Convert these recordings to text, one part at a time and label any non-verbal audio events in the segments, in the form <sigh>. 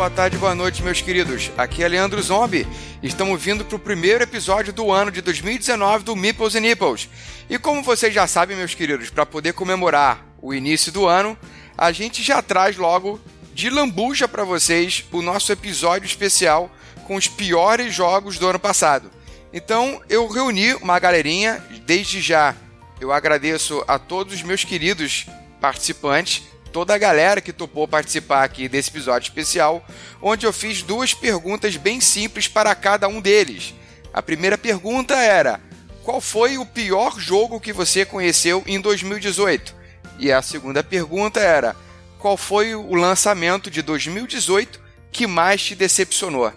boa tarde, boa noite, meus queridos. Aqui é Leandro Zombie. Estamos vindo para o primeiro episódio do ano de 2019 do Meeples and Nipples. E como vocês já sabem, meus queridos, para poder comemorar o início do ano, a gente já traz logo de lambuja para vocês o nosso episódio especial com os piores jogos do ano passado. Então eu reuni uma galerinha, desde já eu agradeço a todos os meus queridos participantes toda a galera que topou participar aqui desse episódio especial, onde eu fiz duas perguntas bem simples para cada um deles. A primeira pergunta era: qual foi o pior jogo que você conheceu em 2018? E a segunda pergunta era: qual foi o lançamento de 2018 que mais te decepcionou?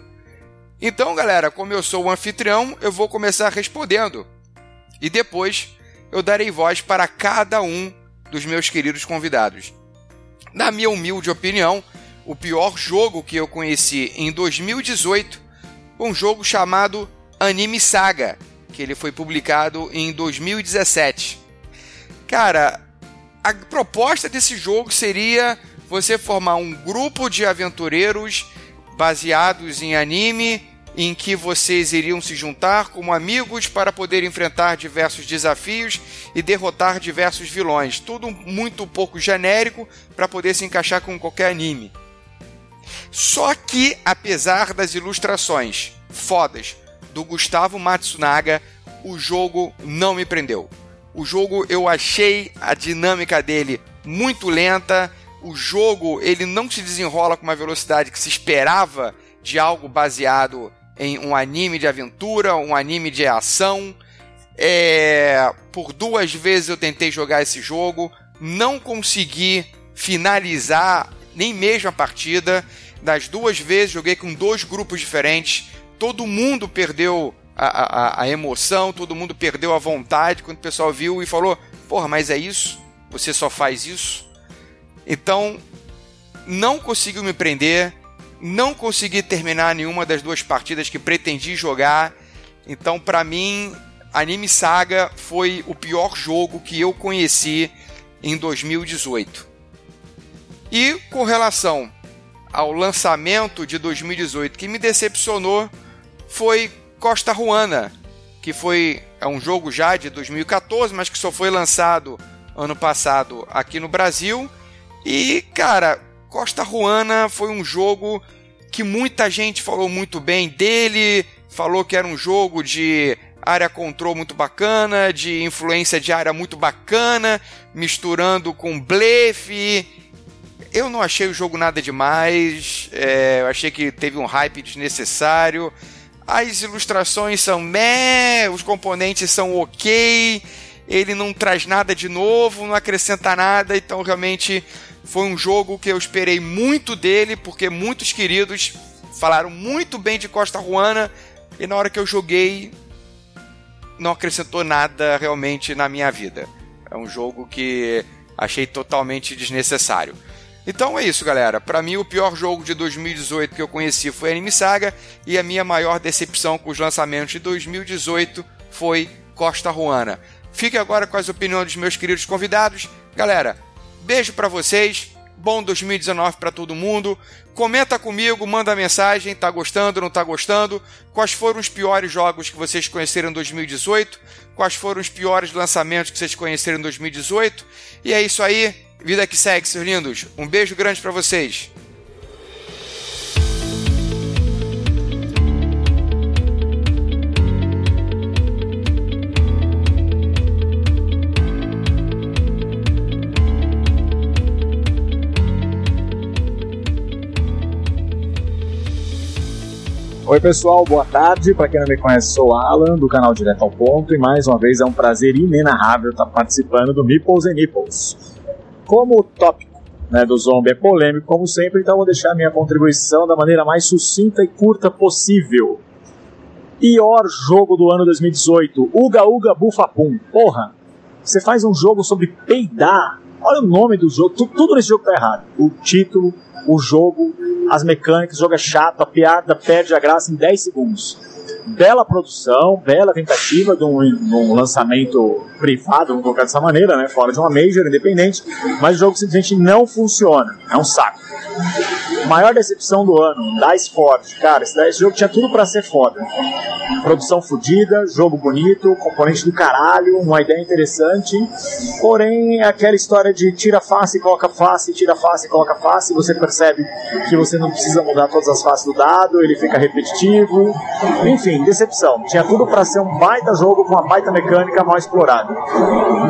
Então, galera, como eu sou o anfitrião, eu vou começar respondendo. E depois eu darei voz para cada um dos meus queridos convidados. Na minha humilde opinião, o pior jogo que eu conheci em 2018 foi um jogo chamado Anime Saga, que ele foi publicado em 2017. Cara, a proposta desse jogo seria você formar um grupo de aventureiros baseados em anime em que vocês iriam se juntar como amigos para poder enfrentar diversos desafios e derrotar diversos vilões. Tudo muito pouco genérico para poder se encaixar com qualquer anime. Só que, apesar das ilustrações fodas do Gustavo Matsunaga, o jogo não me prendeu. O jogo eu achei a dinâmica dele muito lenta. O jogo ele não se desenrola com uma velocidade que se esperava de algo baseado em um anime de aventura, um anime de ação. É, por duas vezes eu tentei jogar esse jogo, não consegui finalizar nem mesmo a partida. Das duas vezes joguei com dois grupos diferentes. Todo mundo perdeu a, a, a emoção, todo mundo perdeu a vontade quando o pessoal viu e falou: Porra, mas é isso? Você só faz isso? Então, não conseguiu me prender não consegui terminar nenhuma das duas partidas que pretendi jogar. Então, para mim, Anime Saga foi o pior jogo que eu conheci em 2018. E com relação ao lançamento de 2018 que me decepcionou foi Costa Ruana, que foi é um jogo já de 2014, mas que só foi lançado ano passado aqui no Brasil. E, cara, Costa Ruana foi um jogo que muita gente falou muito bem dele, falou que era um jogo de área control muito bacana, de influência de área muito bacana, misturando com blefe. Eu não achei o jogo nada demais, é, eu achei que teve um hype desnecessário. As ilustrações são meh, os componentes são ok, ele não traz nada de novo, não acrescenta nada, então realmente foi um jogo que eu esperei muito dele, porque muitos queridos falaram muito bem de Costa Ruana, e na hora que eu joguei, não acrescentou nada realmente na minha vida. É um jogo que achei totalmente desnecessário. Então é isso, galera. Para mim, o pior jogo de 2018 que eu conheci foi Anime Saga, e a minha maior decepção com os lançamentos de 2018 foi Costa Ruana. Fique agora com as opiniões dos meus queridos convidados. Galera, Beijo para vocês. Bom 2019 para todo mundo. Comenta comigo, manda mensagem, tá gostando, não tá gostando? Quais foram os piores jogos que vocês conheceram em 2018? Quais foram os piores lançamentos que vocês conheceram em 2018? E é isso aí. Vida que segue, seus lindos. Um beijo grande para vocês. Oi pessoal, boa tarde. Para quem não me conhece, sou Alan do canal Direto ao Ponto e mais uma vez é um prazer inenarrável estar participando do Meeples and Nipples. Como o tópico né, do zombie é polêmico, como sempre, então vou deixar minha contribuição da maneira mais sucinta e curta possível. Pior jogo do ano 2018, Uga Uga Bufapum. Porra, você faz um jogo sobre peidar. Olha o nome do jogo, tudo nesse jogo tá errado. O título, o jogo, as mecânicas, o jogo é chato, a piada perde a graça em 10 segundos. Bela produção, bela tentativa de um, de um lançamento privado, vamos colocar dessa maneira, né? Fora de uma major independente, mas o jogo simplesmente não funciona. É um saco. Maior decepção do ano, Dice Forge. Cara, esse, esse jogo tinha tudo para ser foda. Produção fodida, jogo bonito, componente do caralho, uma ideia interessante. Porém, é aquela história de tira face, coloca face, tira face, coloca face. Você percebe que você não precisa mudar todas as faces do dado, ele fica repetitivo. Enfim, decepção. Tinha tudo para ser um baita jogo com uma baita mecânica mal explorada.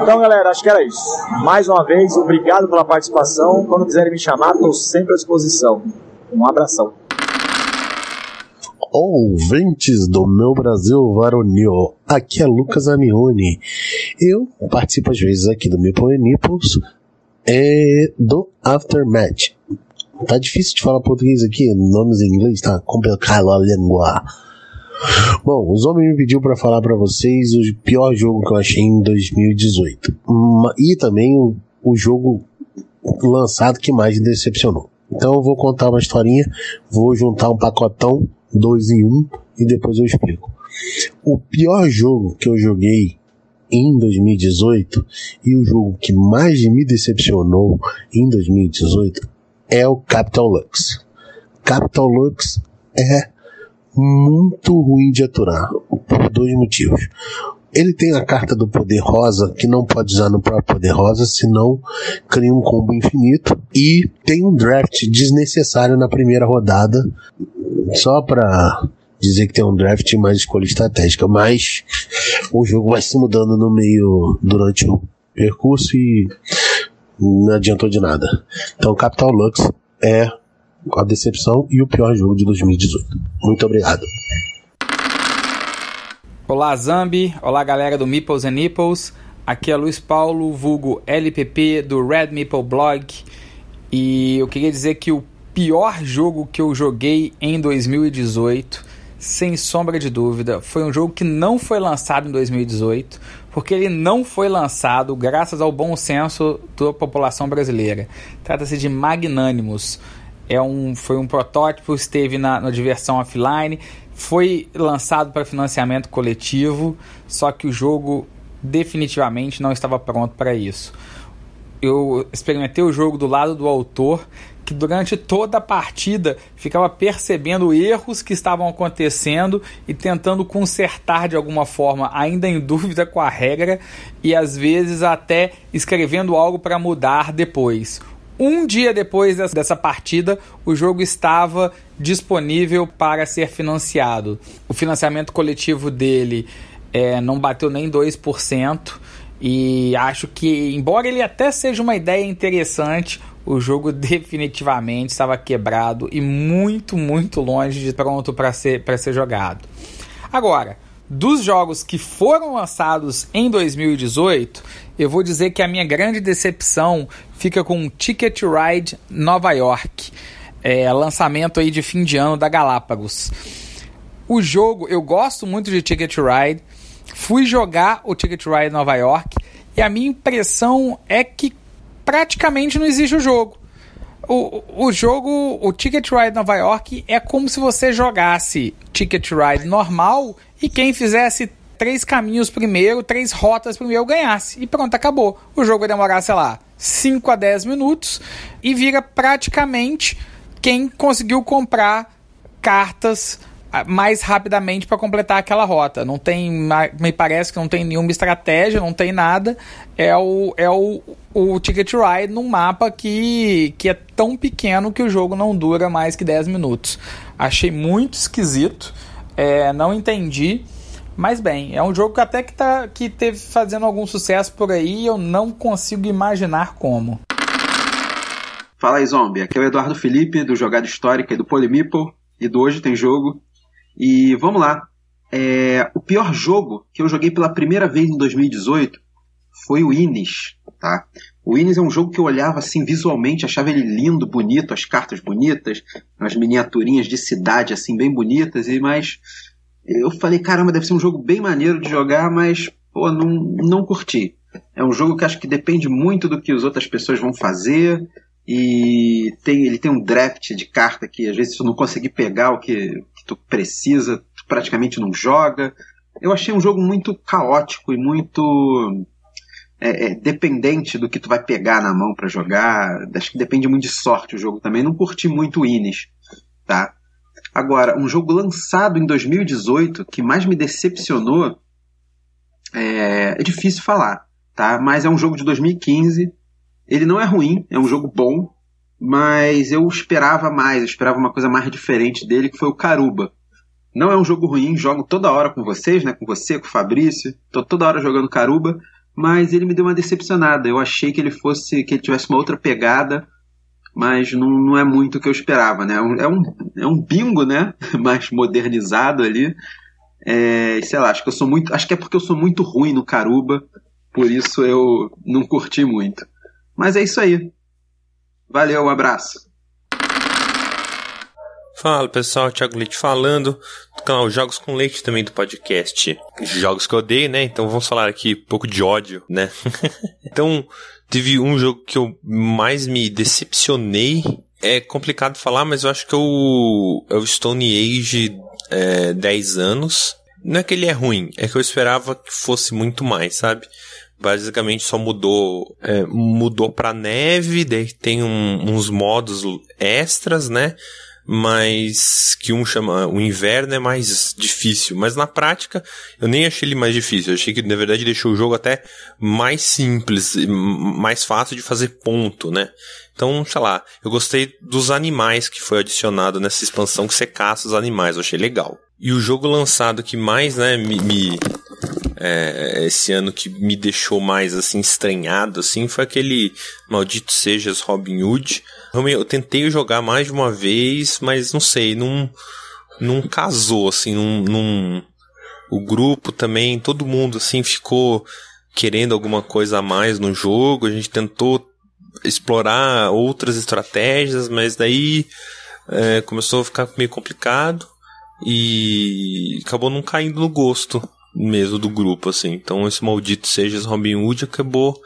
Então, galera, acho que era isso. Mais uma vez, obrigado pela participação. Quando quiserem me chamar, estou sempre à disposição. Um abração. Ouvintes do meu Brasil varonil, aqui é Lucas Amione. Eu participo às vezes aqui do Meeple Nipples é do Aftermath. Tá difícil de falar português aqui, nomes em inglês tá complicado a língua. Bom, os homens me pediu para falar para vocês o pior jogo que eu achei em 2018 e também o, o jogo lançado que mais decepcionou. Então eu vou contar uma historinha, vou juntar um pacotão, dois em um, e depois eu explico. O pior jogo que eu joguei em 2018 e o jogo que mais me decepcionou em 2018 é o Capital Lux. Capital Lux é muito ruim de aturar, por dois motivos. Ele tem a carta do poder rosa, que não pode usar no próprio poder rosa, senão cria um combo infinito. E tem um draft desnecessário na primeira rodada, só para dizer que tem um draft e mais escolha estratégica. Mas o jogo vai se mudando no meio durante o percurso e não adiantou de nada. Então, Capital Lux é a decepção e o pior jogo de 2018. Muito obrigado. Olá Zambi, olá galera do Meeples and Nipples. Aqui é Luiz Paulo, vulgo LPP do Red Meeple Blog. E eu queria dizer que o pior jogo que eu joguei em 2018, sem sombra de dúvida, foi um jogo que não foi lançado em 2018, porque ele não foi lançado graças ao bom senso da população brasileira. Trata-se de Magnânimos. É um, foi um protótipo, esteve na, na diversão offline, foi lançado para financiamento coletivo, só que o jogo definitivamente não estava pronto para isso. Eu experimentei o jogo do lado do autor, que durante toda a partida ficava percebendo erros que estavam acontecendo e tentando consertar de alguma forma, ainda em dúvida com a regra e às vezes até escrevendo algo para mudar depois. Um dia depois dessa partida, o jogo estava disponível para ser financiado. O financiamento coletivo dele é, não bateu nem 2%. E acho que, embora ele até seja uma ideia interessante, o jogo <laughs> definitivamente estava quebrado e muito, muito longe de pronto para ser, ser jogado. Agora, dos jogos que foram lançados em 2018, eu vou dizer que a minha grande decepção fica com Ticket Ride Nova York, é, lançamento aí de fim de ano da Galápagos. O jogo, eu gosto muito de Ticket Ride, fui jogar o Ticket Ride Nova York e a minha impressão é que praticamente não existe o jogo. O, o jogo, o Ticket Ride Nova York é como se você jogasse Ticket Ride normal e quem fizesse três caminhos primeiro, três rotas primeiro ganhasse. E pronto, acabou. O jogo vai demorar, sei lá, 5 a 10 minutos e vira praticamente quem conseguiu comprar cartas mais rapidamente para completar aquela rota. Não tem, me parece que não tem nenhuma estratégia, não tem nada. É o, é o, o Ticket Ride num mapa que, que é tão pequeno que o jogo não dura mais que 10 minutos. Achei muito esquisito. É, não entendi. Mas bem, é um jogo que até que, tá, que teve fazendo algum sucesso por aí eu não consigo imaginar como. Fala aí, Zombie. Aqui é o Eduardo Felipe, do Jogada Histórica e do Polymeeple, e do Hoje Tem Jogo. E vamos lá. É, o pior jogo que eu joguei pela primeira vez em 2018 foi o Inis, tá? O Inis é um jogo que eu olhava assim visualmente, achava ele lindo, bonito, as cartas bonitas, as miniaturinhas de cidade assim bem bonitas, e mas eu falei, caramba, deve ser um jogo bem maneiro de jogar, mas pô, não, não curti. É um jogo que acho que depende muito do que as outras pessoas vão fazer. E tem, ele tem um draft de carta que às vezes tu não conseguir pegar o que tu precisa, tu praticamente não joga. Eu achei um jogo muito caótico e muito é, é, dependente do que tu vai pegar na mão para jogar. Acho que depende muito de sorte o jogo também. Não curti muito o Ines, tá? Agora, um jogo lançado em 2018 que mais me decepcionou é, é difícil falar, tá? Mas é um jogo de 2015. Ele não é ruim, é um jogo bom, mas eu esperava mais, eu esperava uma coisa mais diferente dele, que foi o Caruba. Não é um jogo ruim, jogo toda hora com vocês, né? Com você, com o Fabrício. Tô toda hora jogando Caruba, mas ele me deu uma decepcionada. Eu achei que ele fosse, que ele tivesse uma outra pegada, mas não, não é muito o que eu esperava, né? É um, é um bingo, né? <laughs> Mais modernizado ali. É, sei lá, acho que eu sou muito. Acho que é porque eu sou muito ruim no Caruba, por isso eu não curti muito. Mas é isso aí. Valeu, um abraço. Fala pessoal, Thiago Leite falando do canal Jogos com Leite também do podcast Jogos que eu odeio, né? Então vamos falar aqui um pouco de ódio, né? <laughs> então, teve um jogo que eu mais me decepcionei. É complicado falar, mas eu acho que é o, é o Stone Age é, 10 anos. Não é que ele é ruim, é que eu esperava que fosse muito mais, sabe? Basicamente só mudou é, mudou para neve, daí tem um, uns modos extras, né? mas que um chama o inverno é mais difícil, mas na prática eu nem achei ele mais difícil, eu achei que na verdade deixou o jogo até mais simples, mais fácil de fazer ponto, né? Então, sei lá, eu gostei dos animais que foi adicionado nessa expansão que você caça os animais, eu achei legal. E o jogo lançado que mais, né, me, me é, esse ano que me deixou mais assim estranhado assim foi aquele maldito sejas Robin Hood. Eu tentei jogar mais de uma vez, mas não sei, não não casou assim, não, o grupo também, todo mundo assim ficou querendo alguma coisa a mais no jogo. A gente tentou explorar outras estratégias, mas daí é, começou a ficar meio complicado e acabou não caindo no gosto mesmo do grupo, assim. Então esse maldito seja Robin Hood acabou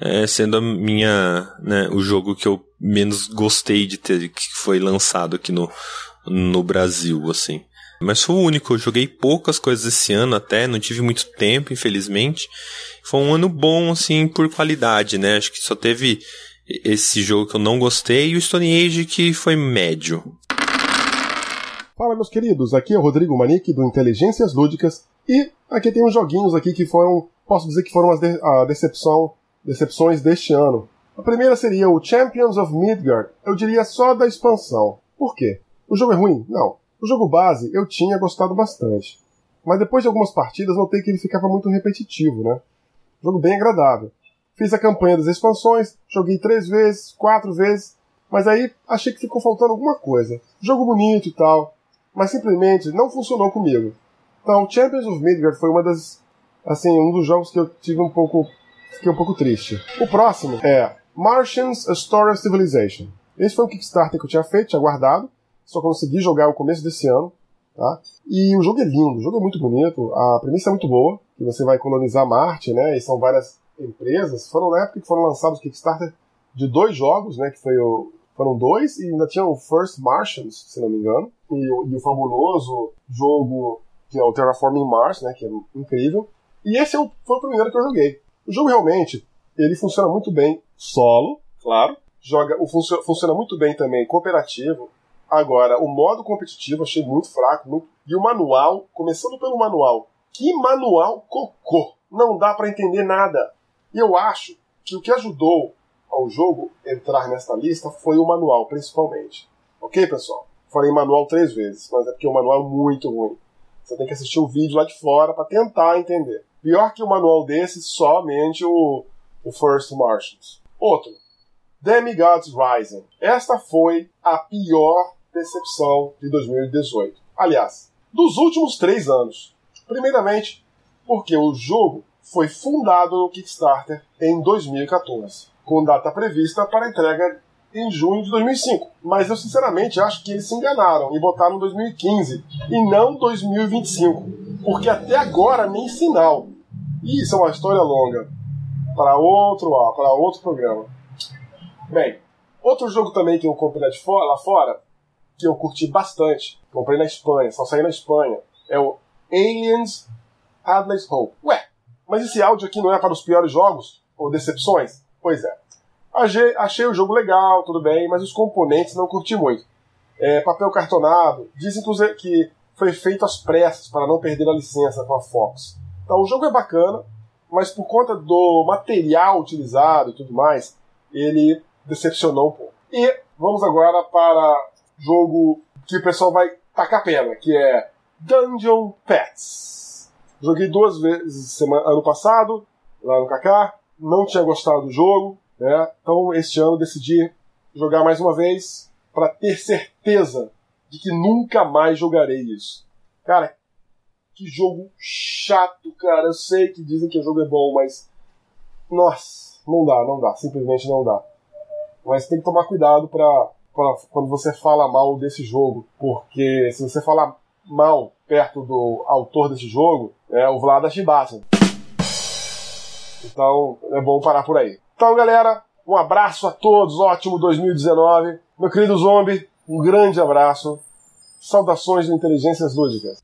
é, sendo a minha, né, o jogo que eu menos gostei de ter, que foi lançado aqui no, no Brasil, assim. Mas foi o único, eu joguei poucas coisas esse ano até, não tive muito tempo, infelizmente. Foi um ano bom, assim, por qualidade, né? Acho que só teve esse jogo que eu não gostei e o Stone Age que foi médio. Fala, meus queridos, aqui é o Rodrigo Manique do Inteligências Lúdicas e aqui tem uns joguinhos aqui que foram, posso dizer que foram as de, a decepção, decepções deste ano. A primeira seria o Champions of Midgard, eu diria só da expansão. Por quê? O jogo é ruim? Não. O jogo base eu tinha gostado bastante. Mas depois de algumas partidas notei que ele ficava muito repetitivo, né? Jogo bem agradável. Fiz a campanha das expansões, joguei três vezes, quatro vezes, mas aí achei que ficou faltando alguma coisa. Jogo bonito e tal, mas simplesmente não funcionou comigo. Então, Champions of Midgard foi uma das, assim, um dos jogos que eu tive um pouco, fiquei um pouco triste. O próximo é Martians: A Story of Civilization. Esse foi um Kickstarter que eu tinha feito, tinha guardado, só consegui jogar no começo desse ano, tá? E o jogo é lindo, o jogo é muito bonito, a premissa é muito boa, que você vai colonizar Marte, né? E são várias empresas. Foram na época que foram lançados Kickstarter de dois jogos, né? Que foi o foram dois e ainda tinha o First Martians, se não me engano, e o, e o fabuloso jogo que é o Terraforming Mars, né, que é incrível. E esse é o, foi o primeiro que eu joguei. O jogo realmente ele funciona muito bem solo, claro. Joga, o funciona muito bem também cooperativo. Agora, o modo competitivo achei muito fraco. Muito, e o manual, começando pelo manual. Que manual cocô! Não dá para entender nada. E eu acho que o que ajudou ao jogo entrar nesta lista foi o manual, principalmente. Ok, pessoal? Falei manual três vezes, mas é porque o manual é muito ruim. Você tem que assistir o vídeo lá de fora para tentar entender. Pior que o manual desse, somente o, o First Martians. Outro. Demigods Rising. Esta foi a pior decepção de 2018. Aliás, dos últimos três anos. Primeiramente, porque o jogo foi fundado no Kickstarter em 2014 com data prevista para entrega em junho de 2005. Mas eu sinceramente acho que eles se enganaram e botaram 2015 e não 2025, porque até agora nem sinal. E isso é uma história longa para outro, para outro programa. Bem, outro jogo também que eu comprei lá, fora, que eu curti bastante, comprei na Espanha, só saí na Espanha, é o Aliens Hadley's Hope. Ué, mas esse áudio aqui não é para os piores jogos ou decepções? Pois é. Achei, achei o jogo legal, tudo bem, mas os componentes não curti muito. É, papel cartonado, dizem que, foi feito às pressas para não perder a licença com a Fox. Então o jogo é bacana, mas por conta do material utilizado e tudo mais, ele decepcionou um pouco. E vamos agora para jogo que o pessoal vai tacar pedra, que é Dungeon Pets. Joguei duas vezes semana, ano passado, lá no Kaká, não tinha gostado do jogo, né? Então este ano decidi jogar mais uma vez para ter certeza de que nunca mais jogarei isso. Cara, que jogo chato, cara. Eu sei que dizem que o jogo é bom, mas. Nossa, não dá, não dá. Simplesmente não dá. Mas tem que tomar cuidado pra quando você fala mal desse jogo. Porque se você falar mal perto do autor desse jogo, é o Vlad Shibata. Então é bom parar por aí. Então, galera, um abraço a todos, ótimo 2019. Meu querido Zombie, um grande abraço. Saudações de Inteligências Lúdicas.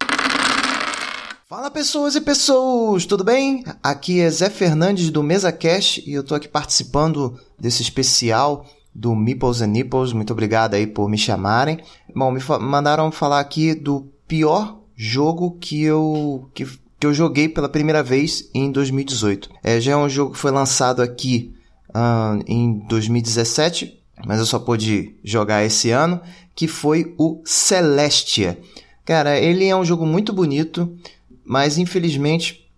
Fala pessoas e pessoas, tudo bem? Aqui é Zé Fernandes do Mesa Cash e eu tô aqui participando desse especial do Meeples and Nipples. Muito obrigado aí por me chamarem. Bom, me mandaram falar aqui do pior jogo que eu que, que eu joguei pela primeira vez em 2018. É, já é um jogo que foi lançado aqui uh, em 2017, mas eu só pude jogar esse ano, que foi o Celestia. Cara, ele é um jogo muito bonito mas infelizmente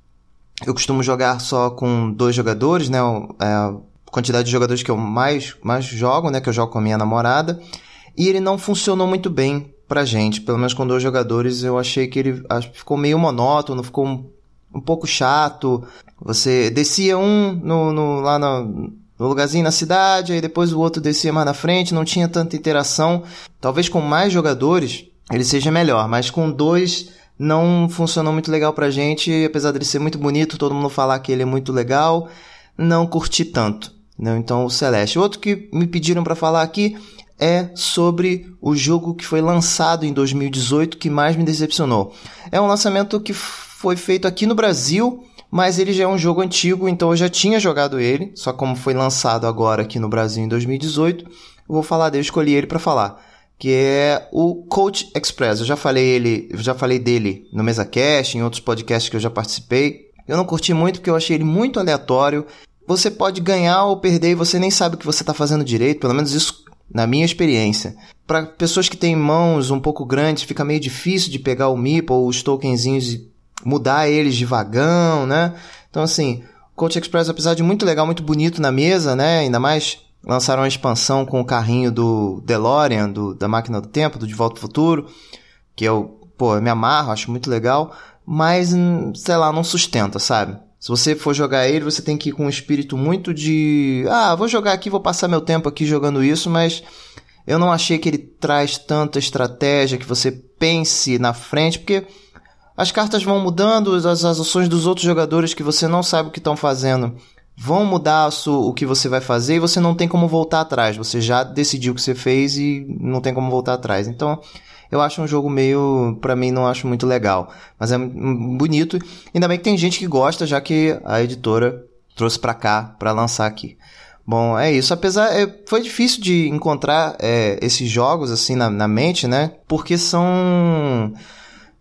eu costumo jogar só com dois jogadores, né? É a quantidade de jogadores que eu mais, mais jogo, né? Que eu jogo com a minha namorada. E ele não funcionou muito bem pra gente. Pelo menos com dois jogadores eu achei que ele ficou meio monótono, ficou um, pouco chato. Você descia um no, no, lá no, no lugarzinho na cidade, aí depois o outro descia mais na frente, não tinha tanta interação. Talvez com mais jogadores ele seja melhor, mas com dois não funcionou muito legal pra gente, apesar dele ser muito bonito, todo mundo falar que ele é muito legal, não curti tanto. Né? Então, o Celeste. Outro que me pediram para falar aqui é sobre o jogo que foi lançado em 2018 que mais me decepcionou. É um lançamento que foi feito aqui no Brasil, mas ele já é um jogo antigo, então eu já tinha jogado ele, só como foi lançado agora aqui no Brasil em 2018, eu vou falar dele, escolhi ele para falar que é o Coach Express. Eu já falei ele, já falei dele no MesaCast, em outros podcasts que eu já participei. Eu não curti muito porque eu achei ele muito aleatório. Você pode ganhar ou perder e você nem sabe o que você está fazendo direito, pelo menos isso na minha experiência. Para pessoas que têm mãos um pouco grandes, fica meio difícil de pegar o Meeple ou os tokenzinhos e mudar eles de vagão, né? Então assim, Coach Express apesar de muito legal, muito bonito na mesa, né? Ainda mais lançaram uma expansão com o carrinho do DeLorean, do, da máquina do tempo, do De Volta ao Futuro, que eu, pô, eu me amarro, acho muito legal, mas, hum, sei lá, não sustenta, sabe? Se você for jogar ele, você tem que ir com um espírito muito de. Ah, vou jogar aqui, vou passar meu tempo aqui jogando isso, mas eu não achei que ele traz tanta estratégia que você pense na frente, porque as cartas vão mudando, as, as ações dos outros jogadores que você não sabe o que estão fazendo vão mudar o que você vai fazer e você não tem como voltar atrás. Você já decidiu o que você fez e não tem como voltar atrás. Então, eu acho um jogo meio, para mim, não acho muito legal. Mas é bonito. Ainda bem que tem gente que gosta, já que a editora trouxe para cá para lançar aqui. Bom, é isso. Apesar, é, foi difícil de encontrar é, esses jogos assim na, na mente, né? Porque são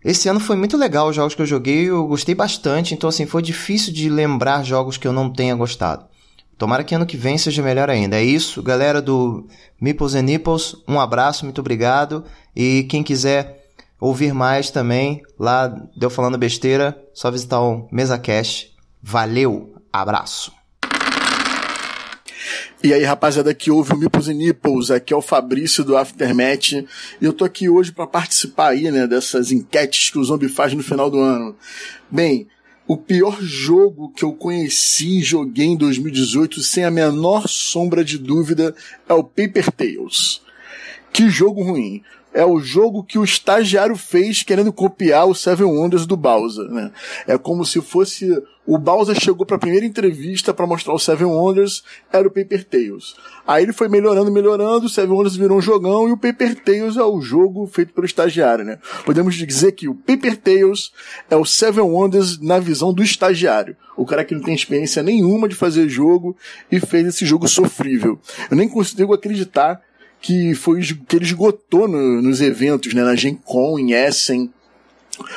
esse ano foi muito legal os jogos que eu joguei, eu gostei bastante, então assim, foi difícil de lembrar jogos que eu não tenha gostado. Tomara que ano que vem seja melhor ainda. É isso, galera do Meeples and Nipples, um abraço, muito obrigado. E quem quiser ouvir mais também, lá deu falando besteira, só visitar o MesaCast. Valeu, abraço. E aí, rapaziada que ouve o Mipos e Nipples, aqui é o Fabrício do Aftermath, e eu tô aqui hoje para participar aí, né, dessas enquetes que o Zombie faz no final do ano. Bem, o pior jogo que eu conheci e joguei em 2018, sem a menor sombra de dúvida, é o Paper Tales. Que jogo ruim. É o jogo que o estagiário fez querendo copiar o Seven Wonders do Bowser, né? É como se fosse o Bowser chegou para a primeira entrevista para mostrar o Seven Wonders, era o Paper Tales. Aí ele foi melhorando, melhorando, o Seven Wonders virou um jogão e o Paper Tales é o jogo feito pelo estagiário, né? Podemos dizer que o Paper Tales é o Seven Wonders na visão do estagiário. O cara que não tem experiência nenhuma de fazer jogo e fez esse jogo sofrível. Eu nem consigo acreditar que foi que ele esgotou no, nos eventos, né? Na Gen Con, em Essen,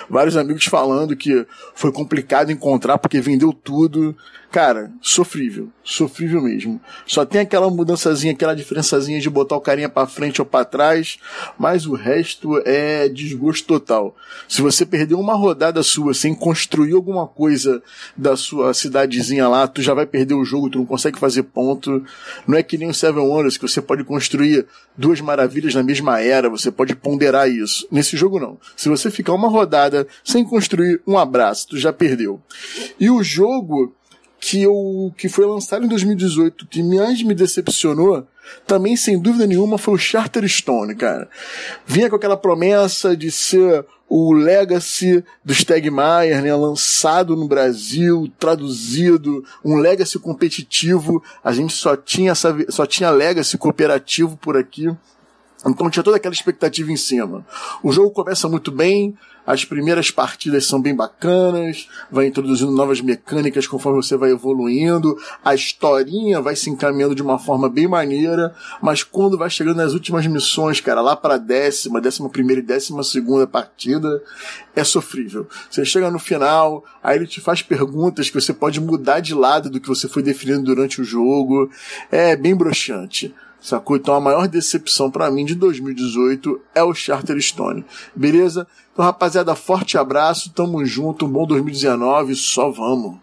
vários amigos falando que foi complicado encontrar porque vendeu tudo. Cara, sofrível. Sofrível mesmo. Só tem aquela mudançazinha, aquela diferençazinha de botar o carinha para frente ou para trás, mas o resto é desgosto total. Se você perdeu uma rodada sua sem construir alguma coisa da sua cidadezinha lá, tu já vai perder o jogo, tu não consegue fazer ponto. Não é que nem o Seven Wonders que você pode construir duas maravilhas na mesma era, você pode ponderar isso. Nesse jogo não. Se você ficar uma rodada sem construir um abraço, tu já perdeu. E o jogo que, eu, que foi lançado em 2018, que mais me decepcionou, também sem dúvida nenhuma foi o Charterstone, cara. Vinha com aquela promessa de ser o Legacy do Stegmaier, né, lançado no Brasil, traduzido, um Legacy competitivo. A gente só tinha essa, só tinha Legacy cooperativo por aqui. Então tinha toda aquela expectativa em cima. O jogo começa muito bem, as primeiras partidas são bem bacanas, vai introduzindo novas mecânicas conforme você vai evoluindo, a historinha vai se encaminhando de uma forma bem maneira, mas quando vai chegando nas últimas missões, cara, lá para décima, décima primeira e décima segunda partida, é sofrível. Você chega no final, aí ele te faz perguntas que você pode mudar de lado do que você foi definindo durante o jogo, é bem broxante. Sacou? Então a maior decepção para mim de 2018 é o Charterstone. Beleza? Então, rapaziada, forte abraço, tamo junto, um bom 2019, só vamos.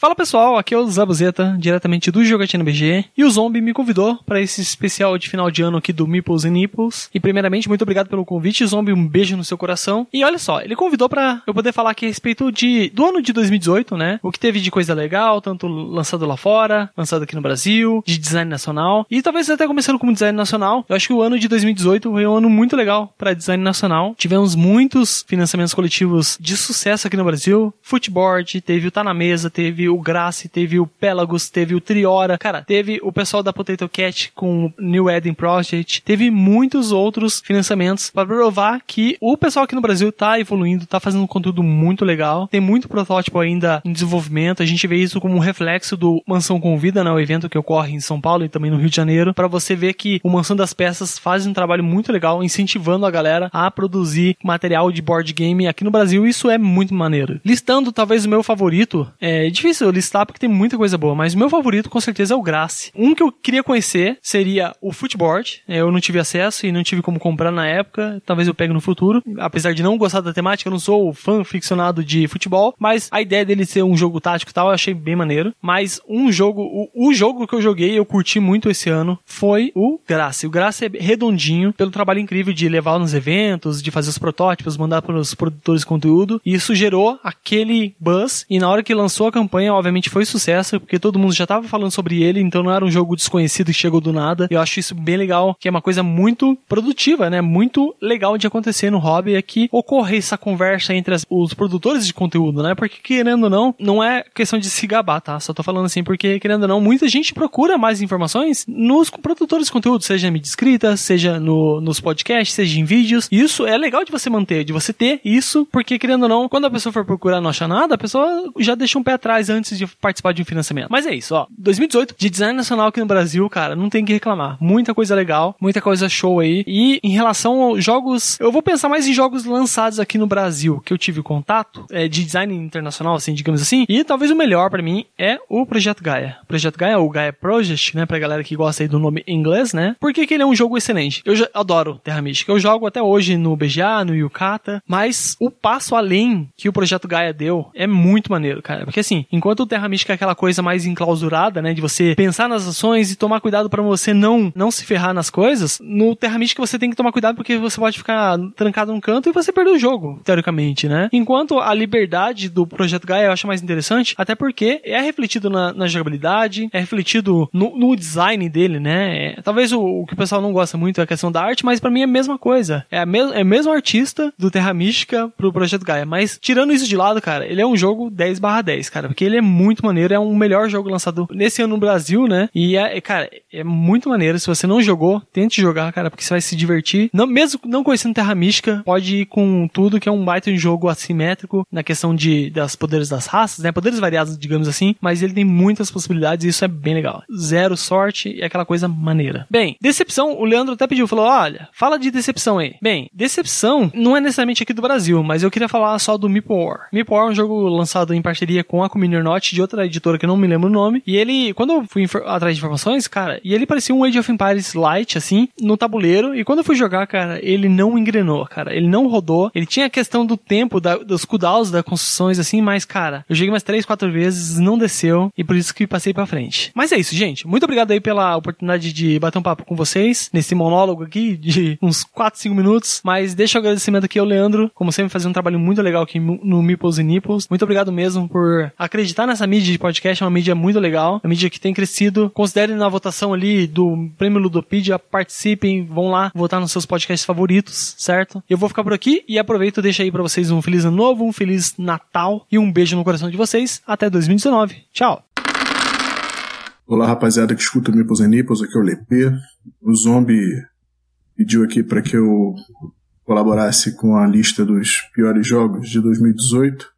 Fala pessoal, aqui é o Zabuzeta, diretamente do Jogatina BG, e o Zombie me convidou para esse especial de final de ano aqui do Meeples and Nipples. E primeiramente, muito obrigado pelo convite, Zombie, um beijo no seu coração. E olha só, ele convidou para eu poder falar aqui a respeito de do ano de 2018, né? O que teve de coisa legal, tanto lançado lá fora, lançado aqui no Brasil, de design nacional. E talvez até começando como design nacional, eu acho que o ano de 2018 foi um ano muito legal para design nacional. Tivemos muitos financiamentos coletivos de sucesso aqui no Brasil. Footboard, teve o Tá na Mesa, teve o Grace, teve o Pelagos, teve o Triora, cara, teve o pessoal da Potato Cat com o New Eden Project, teve muitos outros financiamentos para provar que o pessoal aqui no Brasil tá evoluindo, tá fazendo um conteúdo muito legal, tem muito protótipo ainda em desenvolvimento, a gente vê isso como um reflexo do Mansão Convida, né, o evento que ocorre em São Paulo e também no Rio de Janeiro, para você ver que o Mansão das Peças faz um trabalho muito legal incentivando a galera a produzir material de board game aqui no Brasil, isso é muito maneiro. Listando talvez o meu favorito, é difícil eu listar porque tem muita coisa boa, mas o meu favorito com certeza é o Grace. Um que eu queria conhecer seria o Footboard. Eu não tive acesso e não tive como comprar na época, talvez eu pegue no futuro. Apesar de não gostar da temática, eu não sou fã ficcionado de futebol, mas a ideia dele ser um jogo tático e tal, eu achei bem maneiro. Mas um jogo, o, o jogo que eu joguei, eu curti muito esse ano, foi o Grace. O Grace é redondinho, pelo trabalho incrível de levar nos eventos, de fazer os protótipos, mandar para os produtores de conteúdo, e isso gerou aquele buzz, e na hora que lançou a campanha, obviamente foi sucesso, porque todo mundo já tava falando sobre ele, então não era um jogo desconhecido que chegou do nada. Eu acho isso bem legal, que é uma coisa muito produtiva, né? Muito legal de acontecer no hobby, é que ocorre essa conversa entre as, os produtores de conteúdo, né? Porque querendo ou não, não é questão de se gabar, tá? Só tô falando assim porque, querendo ou não, muita gente procura mais informações nos produtores de conteúdo, seja em mídia escrita, seja no, nos podcasts, seja em vídeos. Isso é legal de você manter, de você ter isso, porque querendo ou não, quando a pessoa for procurar não achar nada, a pessoa já deixa um pé atrás antes de participar de um financiamento. Mas é isso, ó. 2018, de design nacional aqui no Brasil, cara, não tem que reclamar. Muita coisa legal, muita coisa show aí. E em relação aos jogos, eu vou pensar mais em jogos lançados aqui no Brasil, que eu tive contato, é, de design internacional, assim, digamos assim. E talvez o melhor para mim é o Projeto Gaia. O Projeto Gaia, o Gaia Project, né, pra galera que gosta aí do nome em inglês, né? Porque que ele é um jogo excelente. Eu adoro Terra Mística. Eu jogo até hoje no BGA, no Yukata, mas o passo além que o Projeto Gaia deu é muito maneiro, cara. Porque assim, enquanto Enquanto o Terra Mística é aquela coisa mais enclausurada, né? De você pensar nas ações e tomar cuidado para você não, não se ferrar nas coisas, no Terra Mística você tem que tomar cuidado porque você pode ficar trancado num canto e você perder o jogo, teoricamente, né? Enquanto a liberdade do Projeto Gaia eu acho mais interessante, até porque é refletido na, na jogabilidade, é refletido no, no design dele, né? É, talvez o, o, que o pessoal não gosta muito é a questão da arte, mas para mim é a mesma coisa. É, a me, é o mesmo artista do Terra Mística pro Projeto Gaia. Mas tirando isso de lado, cara, ele é um jogo 10 barra 10, cara, porque ele é muito maneiro, é um melhor jogo lançado nesse ano no Brasil, né? E é, cara, é muito maneiro. Se você não jogou, tente jogar, cara, porque você vai se divertir. Não, mesmo não conhecendo Terra Mística, pode ir com tudo, que é um baita de jogo assimétrico na questão de das poderes das raças, né? Poderes variados, digamos assim, mas ele tem muitas possibilidades e isso é bem legal. Zero sorte e aquela coisa maneira. Bem, decepção, o Leandro até pediu, falou: olha, fala de decepção aí. Bem, decepção não é necessariamente aqui do Brasil, mas eu queria falar só do Meeple War. War é um jogo lançado em parceria com a Community Note de outra editora que eu não me lembro o nome. E ele, quando eu fui atrás de informações, cara, e ele parecia um Age of Empires Light, assim, no tabuleiro. E quando eu fui jogar, cara, ele não engrenou, cara. Ele não rodou. Ele tinha a questão do tempo, da, dos cooldowns, das construções, assim, mas, cara, eu joguei umas 3, 4 vezes, não desceu. E por isso que passei pra frente. Mas é isso, gente. Muito obrigado aí pela oportunidade de bater um papo com vocês nesse monólogo aqui de uns 4, 5 minutos. Mas deixa o agradecimento aqui ao Leandro, como sempre, fazer um trabalho muito legal aqui no Meeples e Nipples. Muito obrigado mesmo por acreditar nessa mídia de podcast. É uma mídia muito legal, uma mídia que tem crescido. Considerem na votação ali do Prêmio Ludopedia, participem, vão lá votar nos seus podcasts favoritos, certo? Eu vou ficar por aqui e aproveito e deixo aí pra vocês um feliz ano novo, um feliz Natal e um beijo no coração de vocês. Até 2019. Tchau! Olá, rapaziada que escuta o Nipples and Nipples, aqui é o Lepê. O Zombie pediu aqui para que eu colaborasse com a lista dos piores jogos de 2018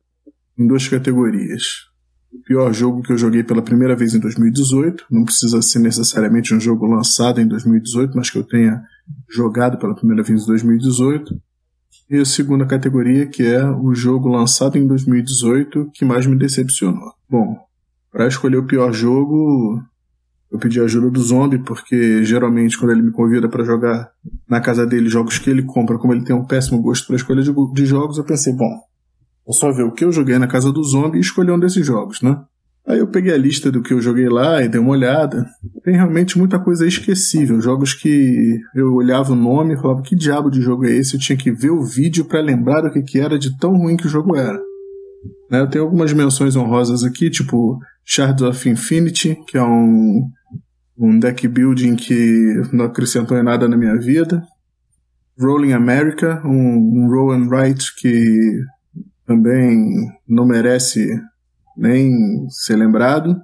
em duas categorias. O pior jogo que eu joguei pela primeira vez em 2018, não precisa ser necessariamente um jogo lançado em 2018, mas que eu tenha jogado pela primeira vez em 2018. E a segunda categoria, que é o jogo lançado em 2018 que mais me decepcionou. Bom, para escolher o pior jogo, eu pedi ajuda do Zombie, porque geralmente quando ele me convida para jogar na casa dele jogos que ele compra, como ele tem um péssimo gosto para escolha de, de, jogos, eu pensei, bom, vou só ver o que eu joguei na casa do Zombie e escolher um desses jogos, né? Aí eu peguei a lista do que eu joguei lá e dei uma olhada. Tem realmente muita coisa esquecível. Jogos que eu olhava o nome e falava que diabo de jogo é esse? Eu tinha que ver o vídeo para lembrar do que, que era de tão ruim que o jogo era. Né? Eu tenho algumas menções honrosas aqui, tipo Shards of Infinity, que é um, um deck building que não acrescentou em nada na minha vida. Rolling America, um, um roll and write que também não merece nem ser lembrado,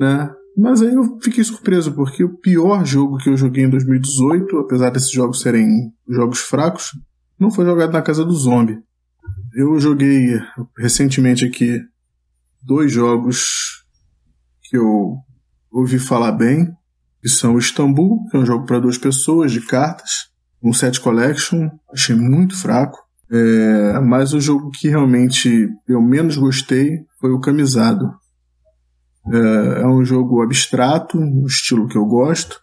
né? Mas aí eu fiquei surpreso, porque o pior jogo que eu joguei em 2018, apesar desses jogos serem jogos fracos, não foi jogado na casa do zombie. Eu joguei recentemente aqui dois jogos que eu ouvi falar bem, que são Istambul, que é um jogo para duas pessoas, de cartas, um set collection, achei muito fraco. É, mas o jogo que realmente eu menos gostei foi o Camisado. É, é um jogo abstrato, um estilo que eu gosto.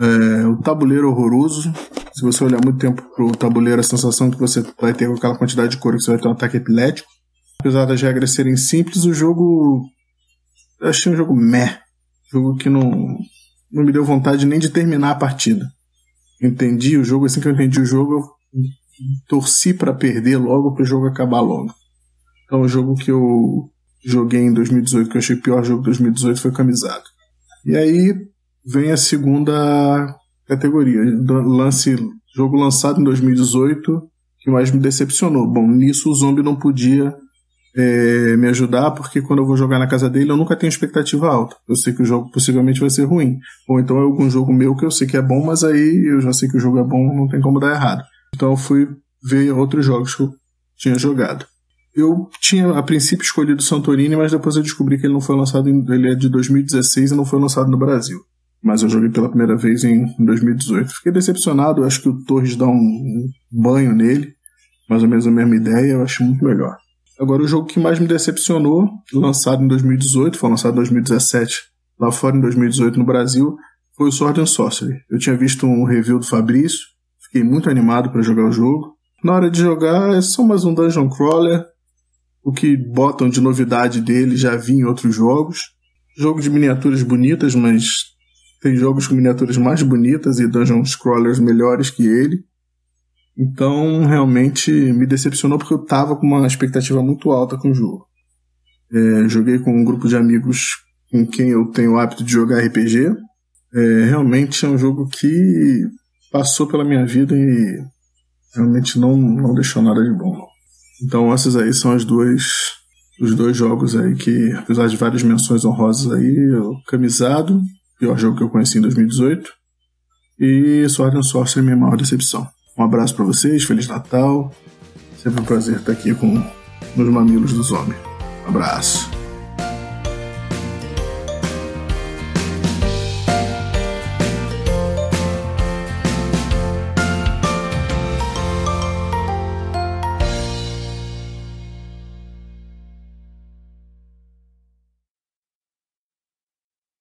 É, o tabuleiro horroroso. Se você olhar muito tempo pro tabuleiro, a sensação que você vai ter com aquela quantidade de cor que você vai ter um ataque epilético. Apesar das regras serem simples, o jogo. Eu achei um jogo meh. Jogo que não, não me deu vontade nem de terminar a partida. Entendi o jogo, assim que eu entendi o jogo, eu torci para perder logo para o jogo acabar logo. Então o jogo que eu joguei em 2018, que eu achei o pior jogo de 2018, foi Camisado. E aí vem a segunda categoria, lance jogo lançado em 2018 que mais me decepcionou. Bom, nisso o Zombie não podia é, me ajudar, porque quando eu vou jogar na casa dele eu nunca tenho expectativa alta. Eu sei que o jogo possivelmente vai ser ruim. Ou então é algum jogo meu que eu sei que é bom, mas aí eu já sei que o jogo é bom, não tem como dar errado. Então eu fui ver outros jogos que eu tinha jogado. Eu tinha a princípio escolhido Santorini, mas depois eu descobri que ele não foi lançado em, ele é de 2016 e não foi lançado no Brasil. Mas eu joguei pela primeira vez em 2018. Fiquei decepcionado, acho que o Torres dá um banho nele, mais ou menos a mesma ideia, eu acho muito melhor. Agora, o jogo que mais me decepcionou, lançado em 2018, foi lançado em 2017 lá fora em 2018 no Brasil, foi o Sword and Sorcery. Eu tinha visto um review do Fabrício, fiquei muito animado para jogar o jogo. Na hora de jogar, é só mais um dungeon crawler. o que botam de novidade dele já vi em outros jogos. Jogo de miniaturas bonitas, mas tem jogos com miniaturas mais bonitas e dungeon scrollers melhores que ele. Então, realmente me decepcionou porque eu tava com uma expectativa muito alta com o jogo. É, joguei com um grupo de amigos com quem eu tenho o hábito de jogar RPG. É, realmente é um jogo que passou pela minha vida e realmente não, não deixou nada de bom. Então esses aí são as duas, os dois jogos aí que, apesar de várias menções honrosas aí, o Camisado, pior jogo que eu conheci em 2018, e Sword and Sorcery, minha maior decepção. Um abraço para vocês, Feliz Natal. Sempre um prazer estar aqui com nos mamilos dos homens. Um abraço.